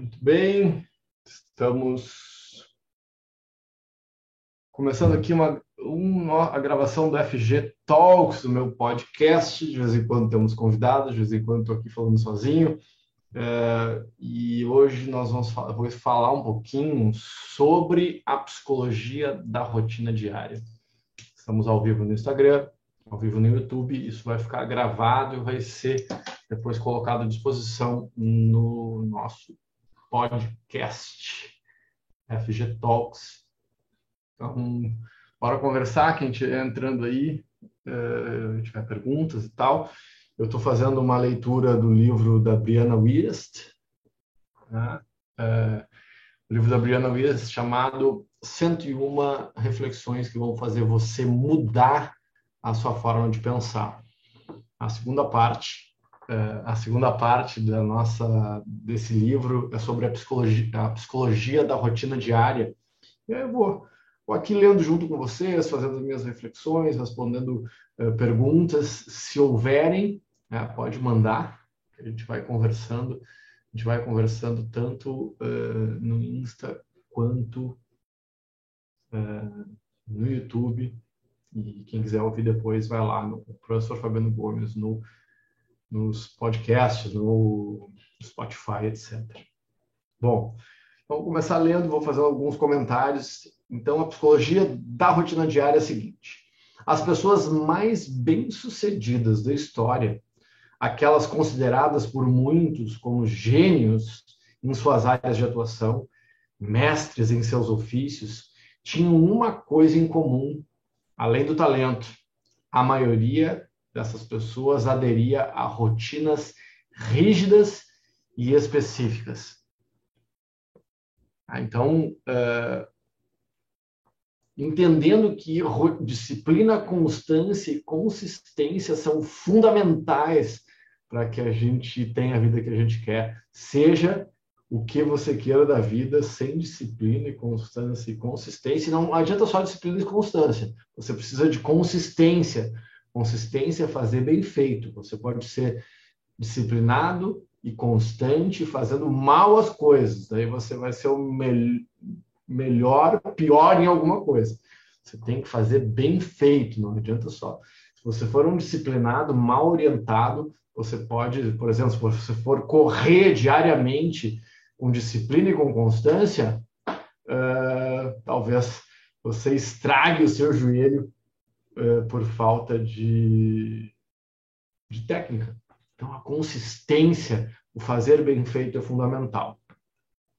Muito bem, estamos começando aqui uma, uma, a gravação do FG Talks, do meu podcast. De vez em quando temos convidados, de vez em quando estou aqui falando sozinho. É, e hoje nós vamos vou falar um pouquinho sobre a psicologia da rotina diária. Estamos ao vivo no Instagram, ao vivo no YouTube. Isso vai ficar gravado e vai ser depois colocado à disposição no nosso podcast FG Talks. Então, bora conversar, quem estiver entrando aí, uh, tiver perguntas e tal. Eu estou fazendo uma leitura do livro da Brianna Wiest, né? uh, o livro da Brianna Wiest chamado 101 reflexões que vão fazer você mudar a sua forma de pensar. A segunda parte é, a segunda parte da nossa desse livro é sobre a psicologia, a psicologia da rotina diária. E aí eu vou, vou aqui lendo junto com vocês, fazendo as minhas reflexões, respondendo uh, perguntas. Se houverem, uh, pode mandar. A gente vai conversando. A gente vai conversando tanto uh, no Insta quanto no YouTube. E quem quiser ouvir depois, vai lá no professor Fabiano Gomes no nos podcasts, no Spotify, etc. Bom, vamos começar lendo, vou fazer alguns comentários. Então, a psicologia da rotina diária é a seguinte: as pessoas mais bem-sucedidas da história, aquelas consideradas por muitos como gênios em suas áreas de atuação, mestres em seus ofícios, tinham uma coisa em comum, além do talento. A maioria dessas pessoas aderia a rotinas rígidas e específicas. Ah, então, uh, entendendo que disciplina, constância e consistência são fundamentais para que a gente tenha a vida que a gente quer, seja o que você queira da vida, sem disciplina e constância e consistência. Não adianta só disciplina e constância, você precisa de consistência Consistência é fazer bem feito. Você pode ser disciplinado e constante, fazendo mal as coisas. Daí você vai ser o me melhor, pior em alguma coisa. Você tem que fazer bem feito, não adianta só. Se você for um disciplinado, mal orientado, você pode, por exemplo, se você for correr diariamente com disciplina e com constância, uh, talvez você estrague o seu joelho é, por falta de, de técnica. Então, a consistência, o fazer bem feito é fundamental.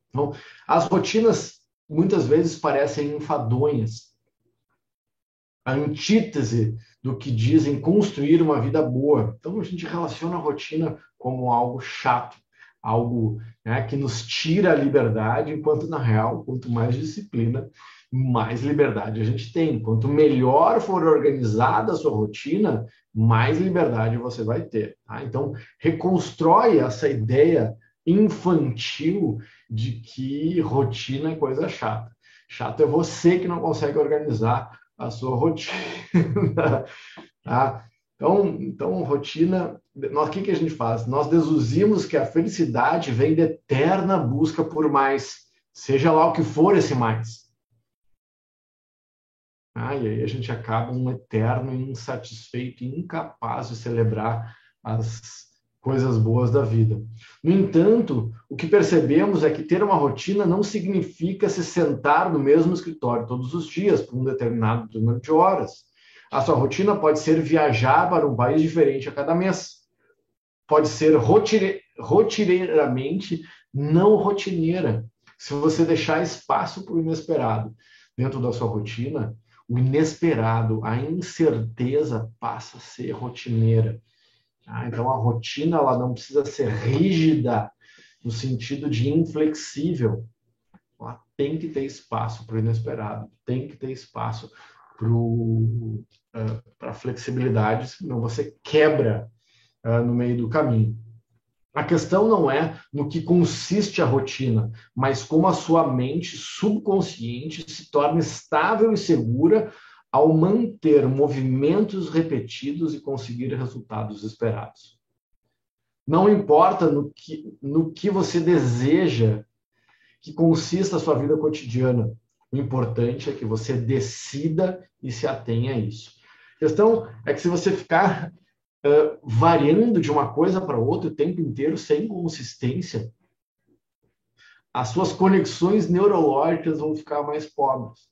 Então, as rotinas muitas vezes parecem enfadonhas. A antítese do que dizem construir uma vida boa. Então, a gente relaciona a rotina como algo chato, algo né, que nos tira a liberdade, enquanto, na real, quanto mais disciplina, mais liberdade a gente tem. Quanto melhor for organizada a sua rotina, mais liberdade você vai ter. Tá? Então, reconstrói essa ideia infantil de que rotina é coisa chata. Chato é você que não consegue organizar a sua rotina. tá? Então, então, rotina. Nós, o que, que a gente faz? Nós deduzimos que a felicidade vem da eterna busca por mais, seja lá o que for esse mais. Ah, e aí a gente acaba um eterno insatisfeito e incapaz de celebrar as coisas boas da vida. No entanto, o que percebemos é que ter uma rotina não significa se sentar no mesmo escritório todos os dias por um determinado número de horas. A sua rotina pode ser viajar para um país diferente a cada mês. Pode ser rotire... rotineiramente não rotineira. Se você deixar espaço para o inesperado dentro da sua rotina, o inesperado, a incerteza passa a ser rotineira. Tá? Então, a rotina ela não precisa ser rígida no sentido de inflexível. Ela tem que ter espaço para o inesperado, tem que ter espaço para uh, a flexibilidade, senão você quebra uh, no meio do caminho. A questão não é no que consiste a rotina, mas como a sua mente subconsciente se torna estável e segura ao manter movimentos repetidos e conseguir resultados esperados. Não importa no que, no que você deseja que consista a sua vida cotidiana. O importante é que você decida e se atenha a isso. A questão é que se você ficar uh, variando de uma coisa para outra o tempo inteiro, sem consistência, as suas conexões neurológicas vão ficar mais pobres.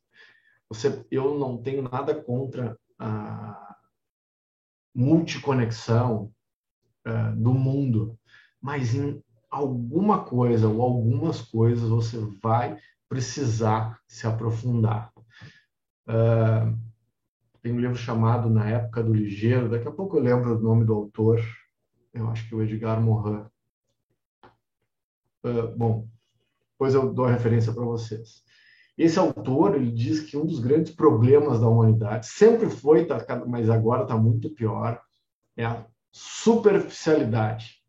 Você, eu não tenho nada contra a multiconexão uh, do mundo, mas em alguma coisa ou algumas coisas você vai precisar se aprofundar. Uh, tem um livro chamado Na Época do Ligeiro, daqui a pouco eu lembro o nome do autor, eu acho que o Edgar Morin. Uh, bom, depois eu dou a referência para vocês. Esse autor ele diz que um dos grandes problemas da humanidade sempre foi, tá, mas agora está muito pior, é a superficialidade.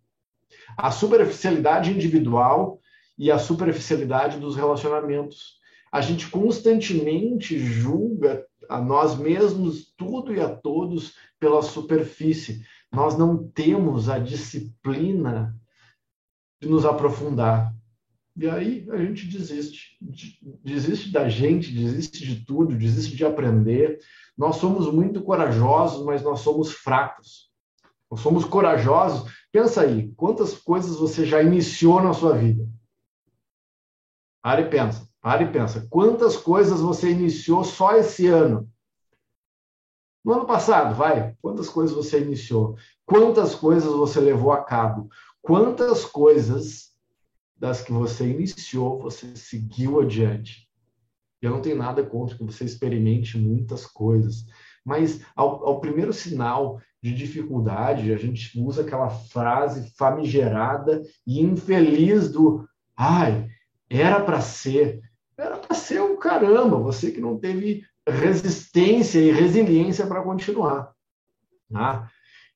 A superficialidade individual e a superficialidade dos relacionamentos. A gente constantemente julga a nós mesmos, tudo e a todos, pela superfície. Nós não temos a disciplina de nos aprofundar. E aí a gente desiste. Desiste da gente, desiste de tudo, desiste de aprender. Nós somos muito corajosos, mas nós somos fracos. Nós somos corajosos. Pensa aí, quantas coisas você já iniciou na sua vida? Pare e pensa, pare e pensa. Quantas coisas você iniciou só esse ano? No ano passado, vai. Quantas coisas você iniciou? Quantas coisas você levou a cabo? Quantas coisas das que você iniciou você seguiu adiante? Eu não tenho nada contra que você experimente muitas coisas, mas ao, ao primeiro sinal de dificuldade, a gente usa aquela frase famigerada e infeliz do ai, era para ser. Ser um caramba, você que não teve resistência e resiliência para continuar. Tá?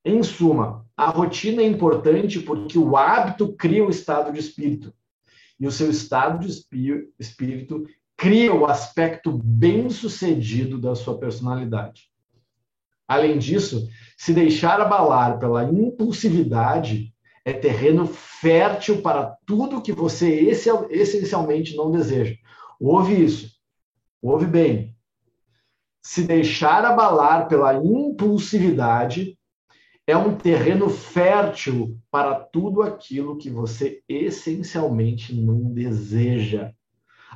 Em suma, a rotina é importante porque o hábito cria o estado de espírito. E o seu estado de espírito cria o aspecto bem-sucedido da sua personalidade. Além disso, se deixar abalar pela impulsividade é terreno fértil para tudo que você essencialmente não deseja. Ouve isso. Ouve bem. Se deixar abalar pela impulsividade é um terreno fértil para tudo aquilo que você essencialmente não deseja.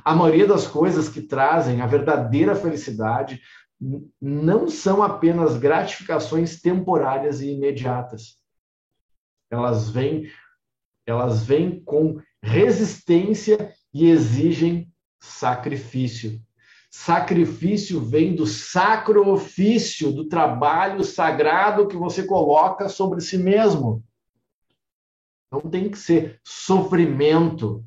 A maioria das coisas que trazem a verdadeira felicidade não são apenas gratificações temporárias e imediatas elas vêm, elas vêm com resistência e exigem sacrifício. Sacrifício vem do sacro ofício, do trabalho sagrado que você coloca sobre si mesmo. Não tem que ser sofrimento,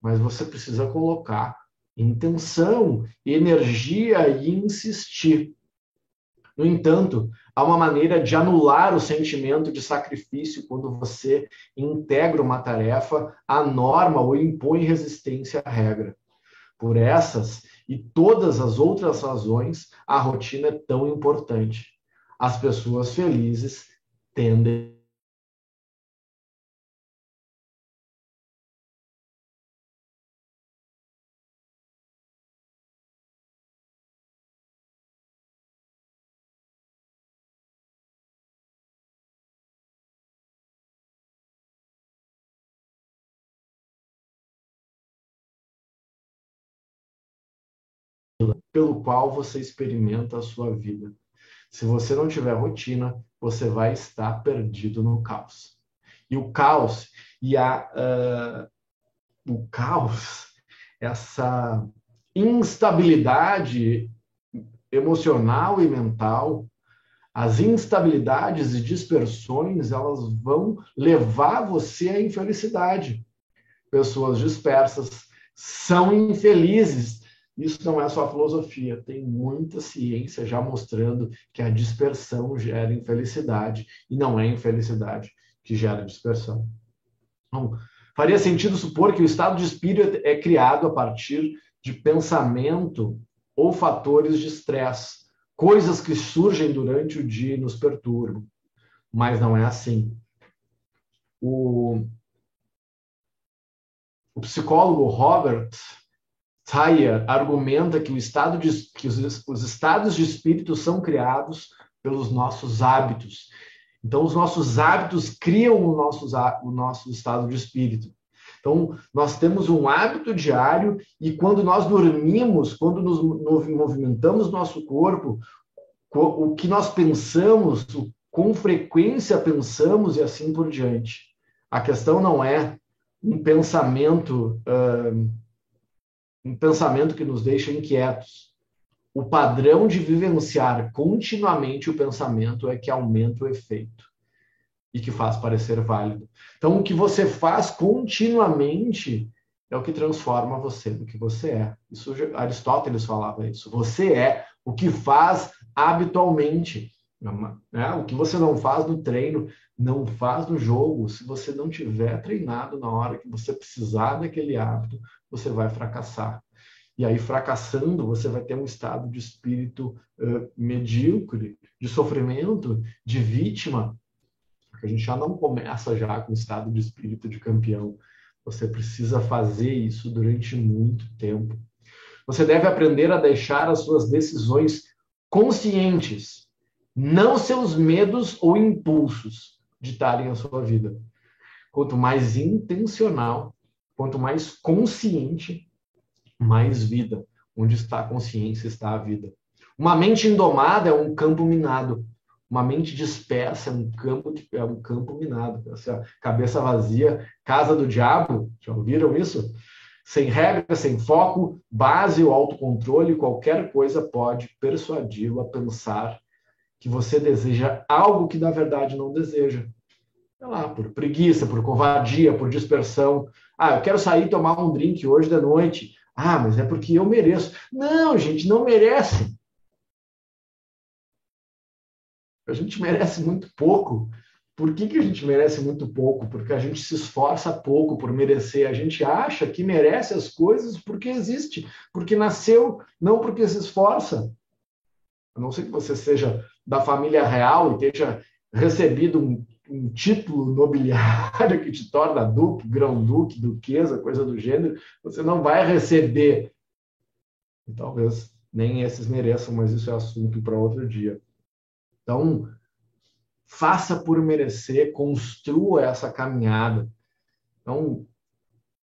mas você precisa colocar intenção, energia e insistir. No entanto, há uma maneira de anular o sentimento de sacrifício quando você integra uma tarefa à norma ou impõe resistência à regra. Por essas e todas as outras razões, a rotina é tão importante. As pessoas felizes tendem pelo qual você experimenta a sua vida. Se você não tiver rotina, você vai estar perdido no caos. E o caos e a uh, o caos, essa instabilidade emocional e mental, as instabilidades e dispersões, elas vão levar você à infelicidade. Pessoas dispersas são infelizes isso não é só filosofia, tem muita ciência já mostrando que a dispersão gera infelicidade e não é infelicidade que gera dispersão. Então, faria sentido supor que o estado de espírito é criado a partir de pensamento ou fatores de estresse, coisas que surgem durante o dia e nos perturbam. Mas não é assim. O, o psicólogo Robert Thayer argumenta que, estado de, que os, os estados de espírito são criados pelos nossos hábitos. Então, os nossos hábitos criam o nosso, o nosso estado de espírito. Então, nós temos um hábito diário e quando nós dormimos, quando nos movimentamos nosso corpo, o que nós pensamos, com frequência pensamos e assim por diante. A questão não é um pensamento, um pensamento que nos deixa inquietos. O padrão de vivenciar continuamente o pensamento é que aumenta o efeito e que faz parecer válido. Então, o que você faz continuamente é o que transforma você do que você é. Isso Aristóteles falava isso. Você é o que faz habitualmente. Né? O que você não faz no treino, não faz no jogo. Se você não tiver treinado na hora que você precisar daquele hábito, você vai fracassar. E aí, fracassando, você vai ter um estado de espírito uh, medíocre, de sofrimento, de vítima, porque a gente já não começa já com o estado de espírito de campeão. Você precisa fazer isso durante muito tempo. Você deve aprender a deixar as suas decisões conscientes, não seus medos ou impulsos ditarem a sua vida. Quanto mais intencional, quanto mais consciente, mais vida. Onde está a consciência, está a vida. Uma mente indomada é um campo minado. Uma mente dispersa é um campo, é um campo minado. Essa cabeça vazia, casa do diabo, já ouviram isso? Sem regra, sem foco, base ou autocontrole, qualquer coisa pode persuadi-lo a pensar que você deseja algo que na verdade não deseja. Sei lá, por preguiça, por covardia, por dispersão. Ah, eu quero sair tomar um drink hoje de noite. Ah, mas é porque eu mereço. Não, gente, não merece. A gente merece muito pouco. Por que, que a gente merece muito pouco? Porque a gente se esforça pouco por merecer. A gente acha que merece as coisas porque existe, porque nasceu, não porque se esforça. A não ser que você seja da família real e tenha recebido um, um título nobiliário que te torna duque, grão-duque, duquesa, coisa do gênero, você não vai receber. E talvez nem esses mereçam, mas isso é assunto para outro dia. Então, faça por merecer, construa essa caminhada. Então,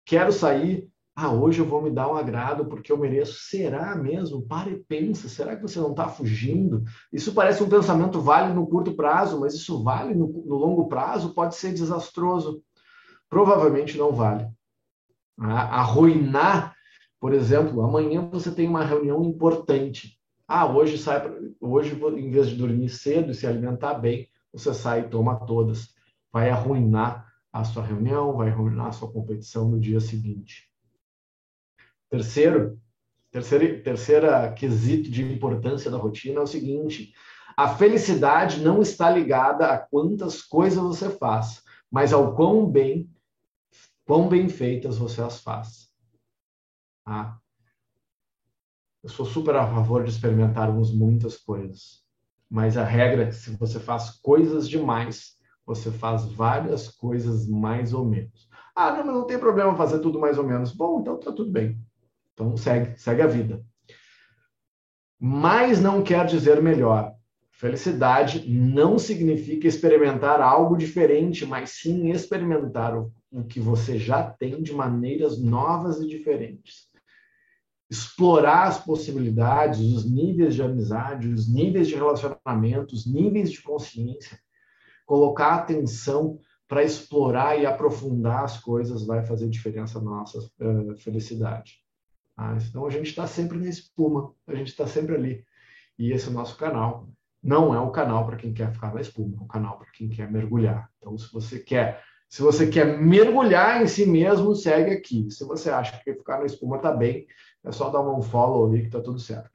quero sair. Ah, hoje eu vou me dar um agrado porque eu mereço. Será mesmo? Para e pensa. Será que você não está fugindo? Isso parece um pensamento válido no curto prazo, mas isso vale no, no longo prazo? Pode ser desastroso. Provavelmente não vale. Ah, arruinar, por exemplo, amanhã você tem uma reunião importante. Ah, hoje sai, hoje em vez de dormir cedo e se alimentar bem, você sai e toma todas. Vai arruinar a sua reunião, vai arruinar a sua competição no dia seguinte. Terceiro, terceira, terceira quesito de importância da rotina é o seguinte: a felicidade não está ligada a quantas coisas você faz, mas ao quão bem, quão bem feitas você as faz. Ah, eu sou super a favor de experimentarmos muitas coisas. Mas a regra é que se você faz coisas demais, você faz várias coisas mais ou menos. Ah, não, mas não tem problema fazer tudo mais ou menos. Bom, então tá tudo bem. Então segue, segue a vida. Mas não quer dizer melhor. Felicidade não significa experimentar algo diferente, mas sim experimentar o, o que você já tem de maneiras novas e diferentes explorar as possibilidades, os níveis de amizade, os níveis de relacionamento, os níveis de consciência, colocar atenção para explorar e aprofundar as coisas vai fazer diferença na nossa uh, felicidade. Ah, então a gente está sempre na espuma, a gente está sempre ali. E esse é o nosso canal. Não é um canal para quem quer ficar na espuma, é um canal para quem quer mergulhar. Então, se você quer se você quer mergulhar em si mesmo, segue aqui. Se você acha que ficar na espuma está bem, é só dar um follow ali que está tudo certo.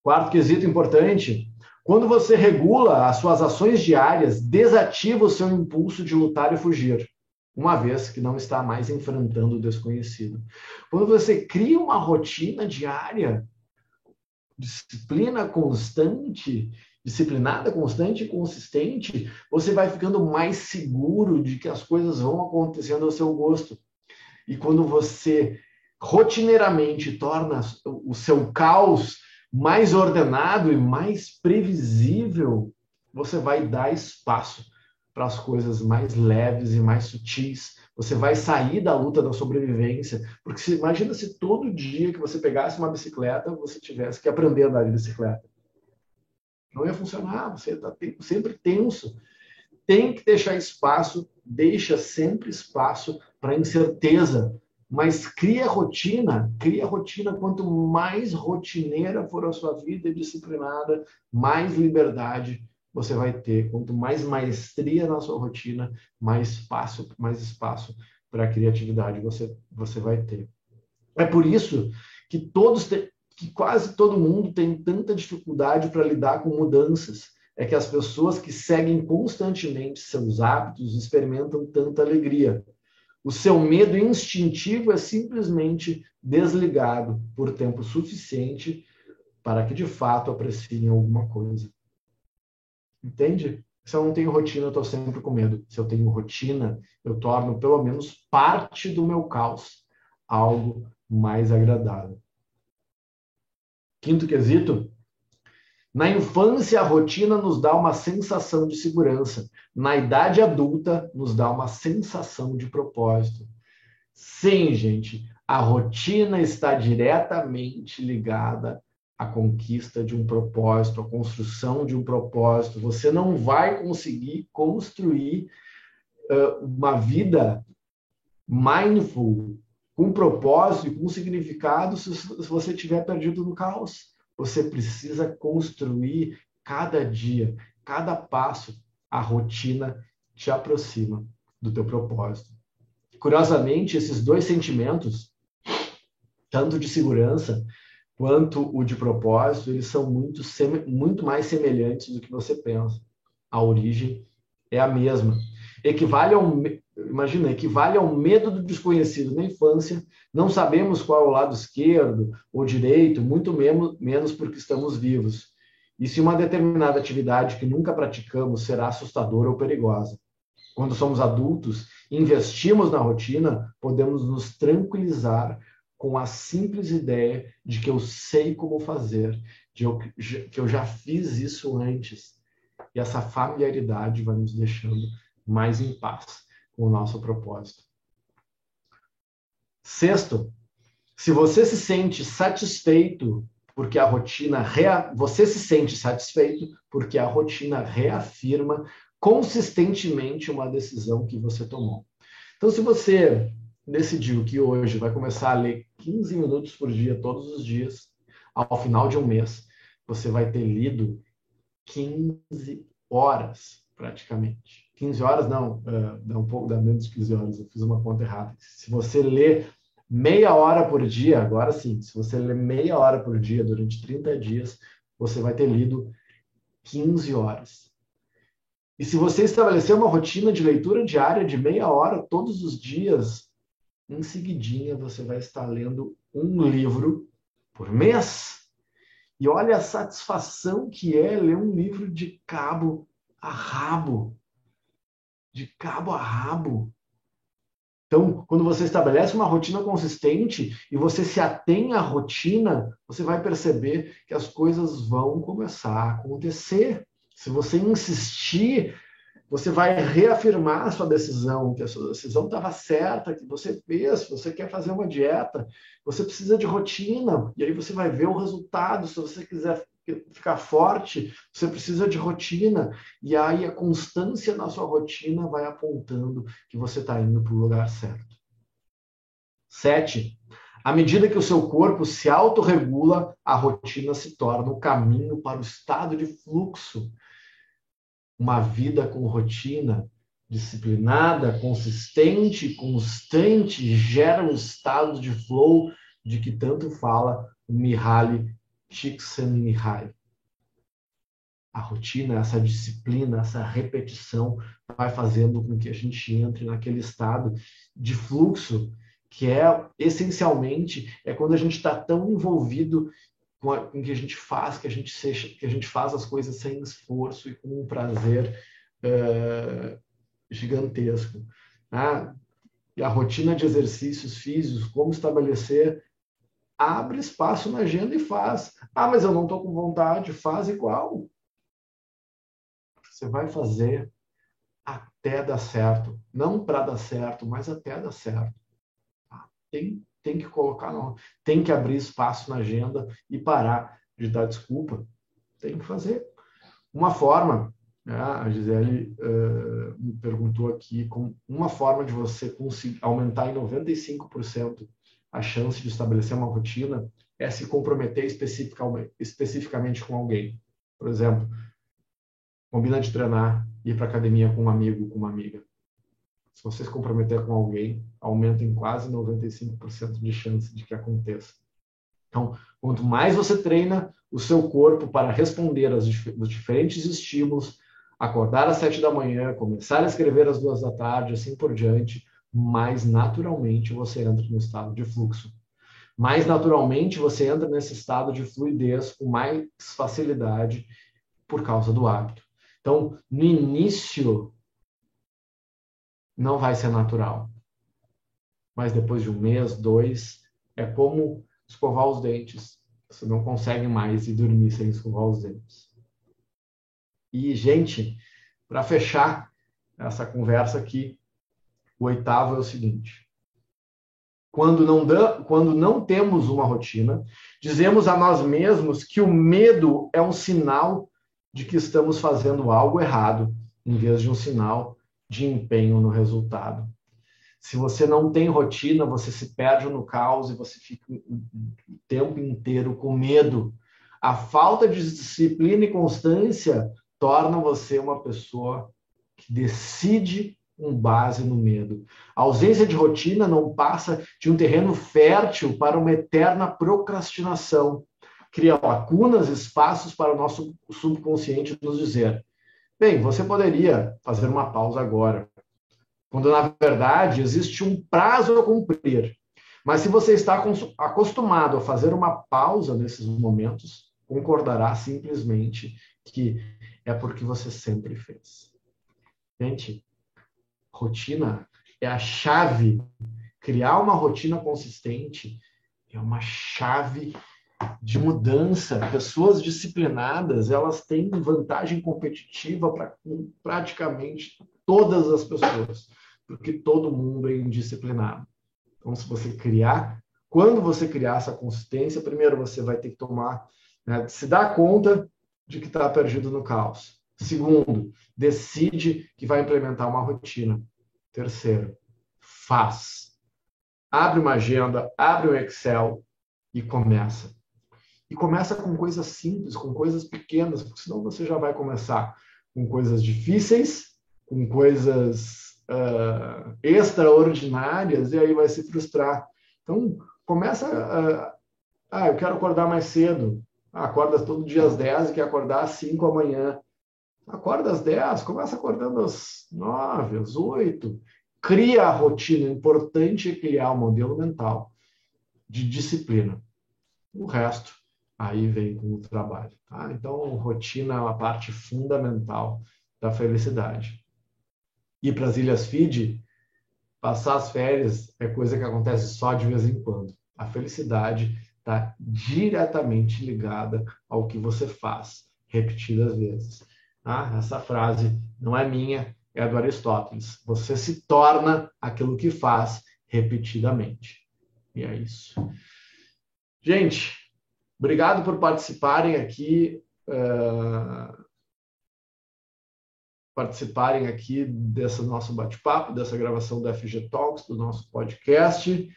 Quarto quesito importante: quando você regula as suas ações diárias, desativa o seu impulso de lutar e fugir, uma vez que não está mais enfrentando o desconhecido. Quando você cria uma rotina diária, disciplina constante, disciplinada, constante e consistente, você vai ficando mais seguro de que as coisas vão acontecendo ao seu gosto. e quando você rotineiramente torna o seu caos mais ordenado e mais previsível, você vai dar espaço para as coisas mais leves e mais sutis. Você vai sair da luta da sobrevivência. Porque se, imagina se todo dia que você pegasse uma bicicleta, você tivesse que aprender a andar de bicicleta. Não ia funcionar, você está sempre tenso. Tem que deixar espaço, deixa sempre espaço para incerteza, mas cria rotina, cria rotina. Quanto mais rotineira for a sua vida disciplinada, mais liberdade você vai ter. Quanto mais maestria na sua rotina, mais espaço, mais espaço para criatividade você, você vai ter. É por isso que todos que quase todo mundo tem tanta dificuldade para lidar com mudanças. É que as pessoas que seguem constantemente seus hábitos experimentam tanta alegria. O seu medo instintivo é simplesmente desligado por tempo suficiente para que de fato apreciem alguma coisa. Entende? Se eu não tenho rotina, eu estou sempre com medo. Se eu tenho rotina, eu torno pelo menos parte do meu caos algo mais agradável. Quinto quesito. Na infância, a rotina nos dá uma sensação de segurança. Na idade adulta, nos dá uma sensação de propósito. Sim, gente, a rotina está diretamente ligada a conquista de um propósito, a construção de um propósito. Você não vai conseguir construir uh, uma vida mindful, com propósito e com significado, se, se você estiver perdido no caos. Você precisa construir cada dia, cada passo, a rotina te aproxima do teu propósito. Curiosamente, esses dois sentimentos, tanto de segurança quanto o de propósito, eles são muito, muito mais semelhantes do que você pensa. A origem é a mesma. Equivale ao, imagina, equivale ao medo do desconhecido na infância. Não sabemos qual é o lado esquerdo ou direito, muito menos, menos porque estamos vivos. E se uma determinada atividade que nunca praticamos será assustadora ou perigosa. Quando somos adultos, investimos na rotina, podemos nos tranquilizar com a simples ideia de que eu sei como fazer, de eu, que eu já fiz isso antes. E essa familiaridade vai nos deixando mais em paz com o nosso propósito. Sexto, se você se sente satisfeito porque a rotina rea... você se sente satisfeito porque a rotina reafirma consistentemente uma decisão que você tomou. Então, se você decidiu que hoje vai começar a ler 15 minutos por dia, todos os dias, ao final de um mês, você vai ter lido 15 horas, praticamente. 15 horas, não, uh, dá um pouco, dá menos de 15 horas, eu fiz uma conta errada. Se você lê meia hora por dia, agora sim, se você lê meia hora por dia durante 30 dias, você vai ter lido 15 horas. E se você estabelecer uma rotina de leitura diária de meia hora todos os dias, em seguidinha você vai estar lendo um livro por mês. E olha a satisfação que é ler um livro de cabo a rabo. De cabo a rabo. Então, quando você estabelece uma rotina consistente e você se atém à rotina, você vai perceber que as coisas vão começar a acontecer. Se você insistir você vai reafirmar a sua decisão, que a sua decisão estava certa, que você fez, você quer fazer uma dieta, você precisa de rotina, e aí você vai ver o resultado. Se você quiser ficar forte, você precisa de rotina, e aí a constância na sua rotina vai apontando que você está indo para o lugar certo. Sete, à medida que o seu corpo se autorregula, a rotina se torna o caminho para o estado de fluxo uma vida com rotina disciplinada, consistente, constante, gera um estado de flow de que tanto fala o Mihaly Csikszentmihalyi. A rotina, essa disciplina, essa repetição vai fazendo com que a gente entre naquele estado de fluxo que é essencialmente é quando a gente está tão envolvido com, a, com que a gente faz, que a gente seja, que a gente faz as coisas sem esforço e com um prazer uh, gigantesco. Ah, e a rotina de exercícios físicos, como estabelecer, abre espaço na agenda e faz. Ah, mas eu não estou com vontade, faz igual. Você vai fazer até dar certo. Não para dar certo, mas até dar certo. Tá? Tem, tem que colocar, não. tem que abrir espaço na agenda e parar de dar desculpa. Tem que fazer. Uma forma, né, a Gisele uh, me perguntou aqui, com uma forma de você conseguir aumentar em 95% a chance de estabelecer uma rotina é se comprometer especificamente, especificamente com alguém. Por exemplo, combina de treinar, ir para academia com um amigo, com uma amiga. Se você se comprometer com alguém, aumenta em quase 95% de chance de que aconteça. Então, quanto mais você treina o seu corpo para responder aos diferentes estímulos, acordar às sete da manhã, começar a escrever às duas da tarde, assim por diante, mais naturalmente você entra no estado de fluxo. Mais naturalmente você entra nesse estado de fluidez com mais facilidade por causa do hábito. Então, no início, não vai ser natural. Mas depois de um mês, dois, é como escovar os dentes. Você não consegue mais ir dormir sem escovar os dentes. E, gente, para fechar essa conversa aqui, o oitavo é o seguinte: quando não, dá, quando não temos uma rotina, dizemos a nós mesmos que o medo é um sinal de que estamos fazendo algo errado, em vez de um sinal de empenho no resultado. Se você não tem rotina, você se perde no caos e você fica o tempo inteiro com medo. A falta de disciplina e constância torna você uma pessoa que decide com base no medo. A ausência de rotina não passa de um terreno fértil para uma eterna procrastinação. Cria lacunas, espaços para o nosso subconsciente nos dizer: bem, você poderia fazer uma pausa agora, quando na verdade existe um prazo a cumprir. Mas se você está acostumado a fazer uma pausa nesses momentos, concordará simplesmente que é porque você sempre fez. Gente, rotina é a chave. Criar uma rotina consistente é uma chave de mudança. Pessoas disciplinadas, elas têm vantagem competitiva para praticamente todas as pessoas, porque todo mundo é indisciplinado. Então, se você criar, quando você criar essa consistência, primeiro você vai ter que tomar, né, se dar conta de que está perdido no caos. Segundo, decide que vai implementar uma rotina. Terceiro, faz. Abre uma agenda, abre um Excel e começa. E começa com coisas simples, com coisas pequenas, porque senão você já vai começar com coisas difíceis, com coisas uh, extraordinárias, e aí vai se frustrar. Então, começa. Uh, ah, eu quero acordar mais cedo. Ah, acorda todo dia às 10 e quer acordar às 5 amanhã. Acorda às 10, começa acordando às 9, às 8. Cria a rotina. O importante é criar um modelo mental de disciplina. O resto aí vem com o trabalho. Tá? Então, rotina é uma parte fundamental da felicidade. Ir para as Ilhas Fiji, passar as férias é coisa que acontece só de vez em quando. A felicidade está diretamente ligada ao que você faz repetidas vezes. Ah, essa frase não é minha, é do Aristóteles. Você se torna aquilo que faz repetidamente. E é isso. Gente, obrigado por participarem aqui. Uh, participarem aqui desse nosso bate-papo, dessa gravação do FG Talks, do nosso podcast.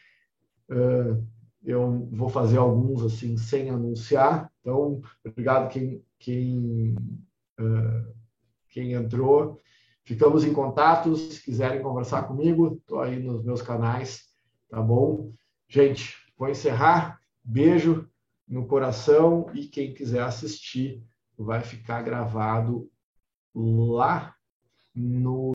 Uh, eu vou fazer alguns assim sem anunciar. Então, obrigado quem, quem quem entrou. Ficamos em contato. Se quiserem conversar comigo, estou aí nos meus canais, tá bom? Gente, vou encerrar. Beijo no coração e quem quiser assistir vai ficar gravado lá no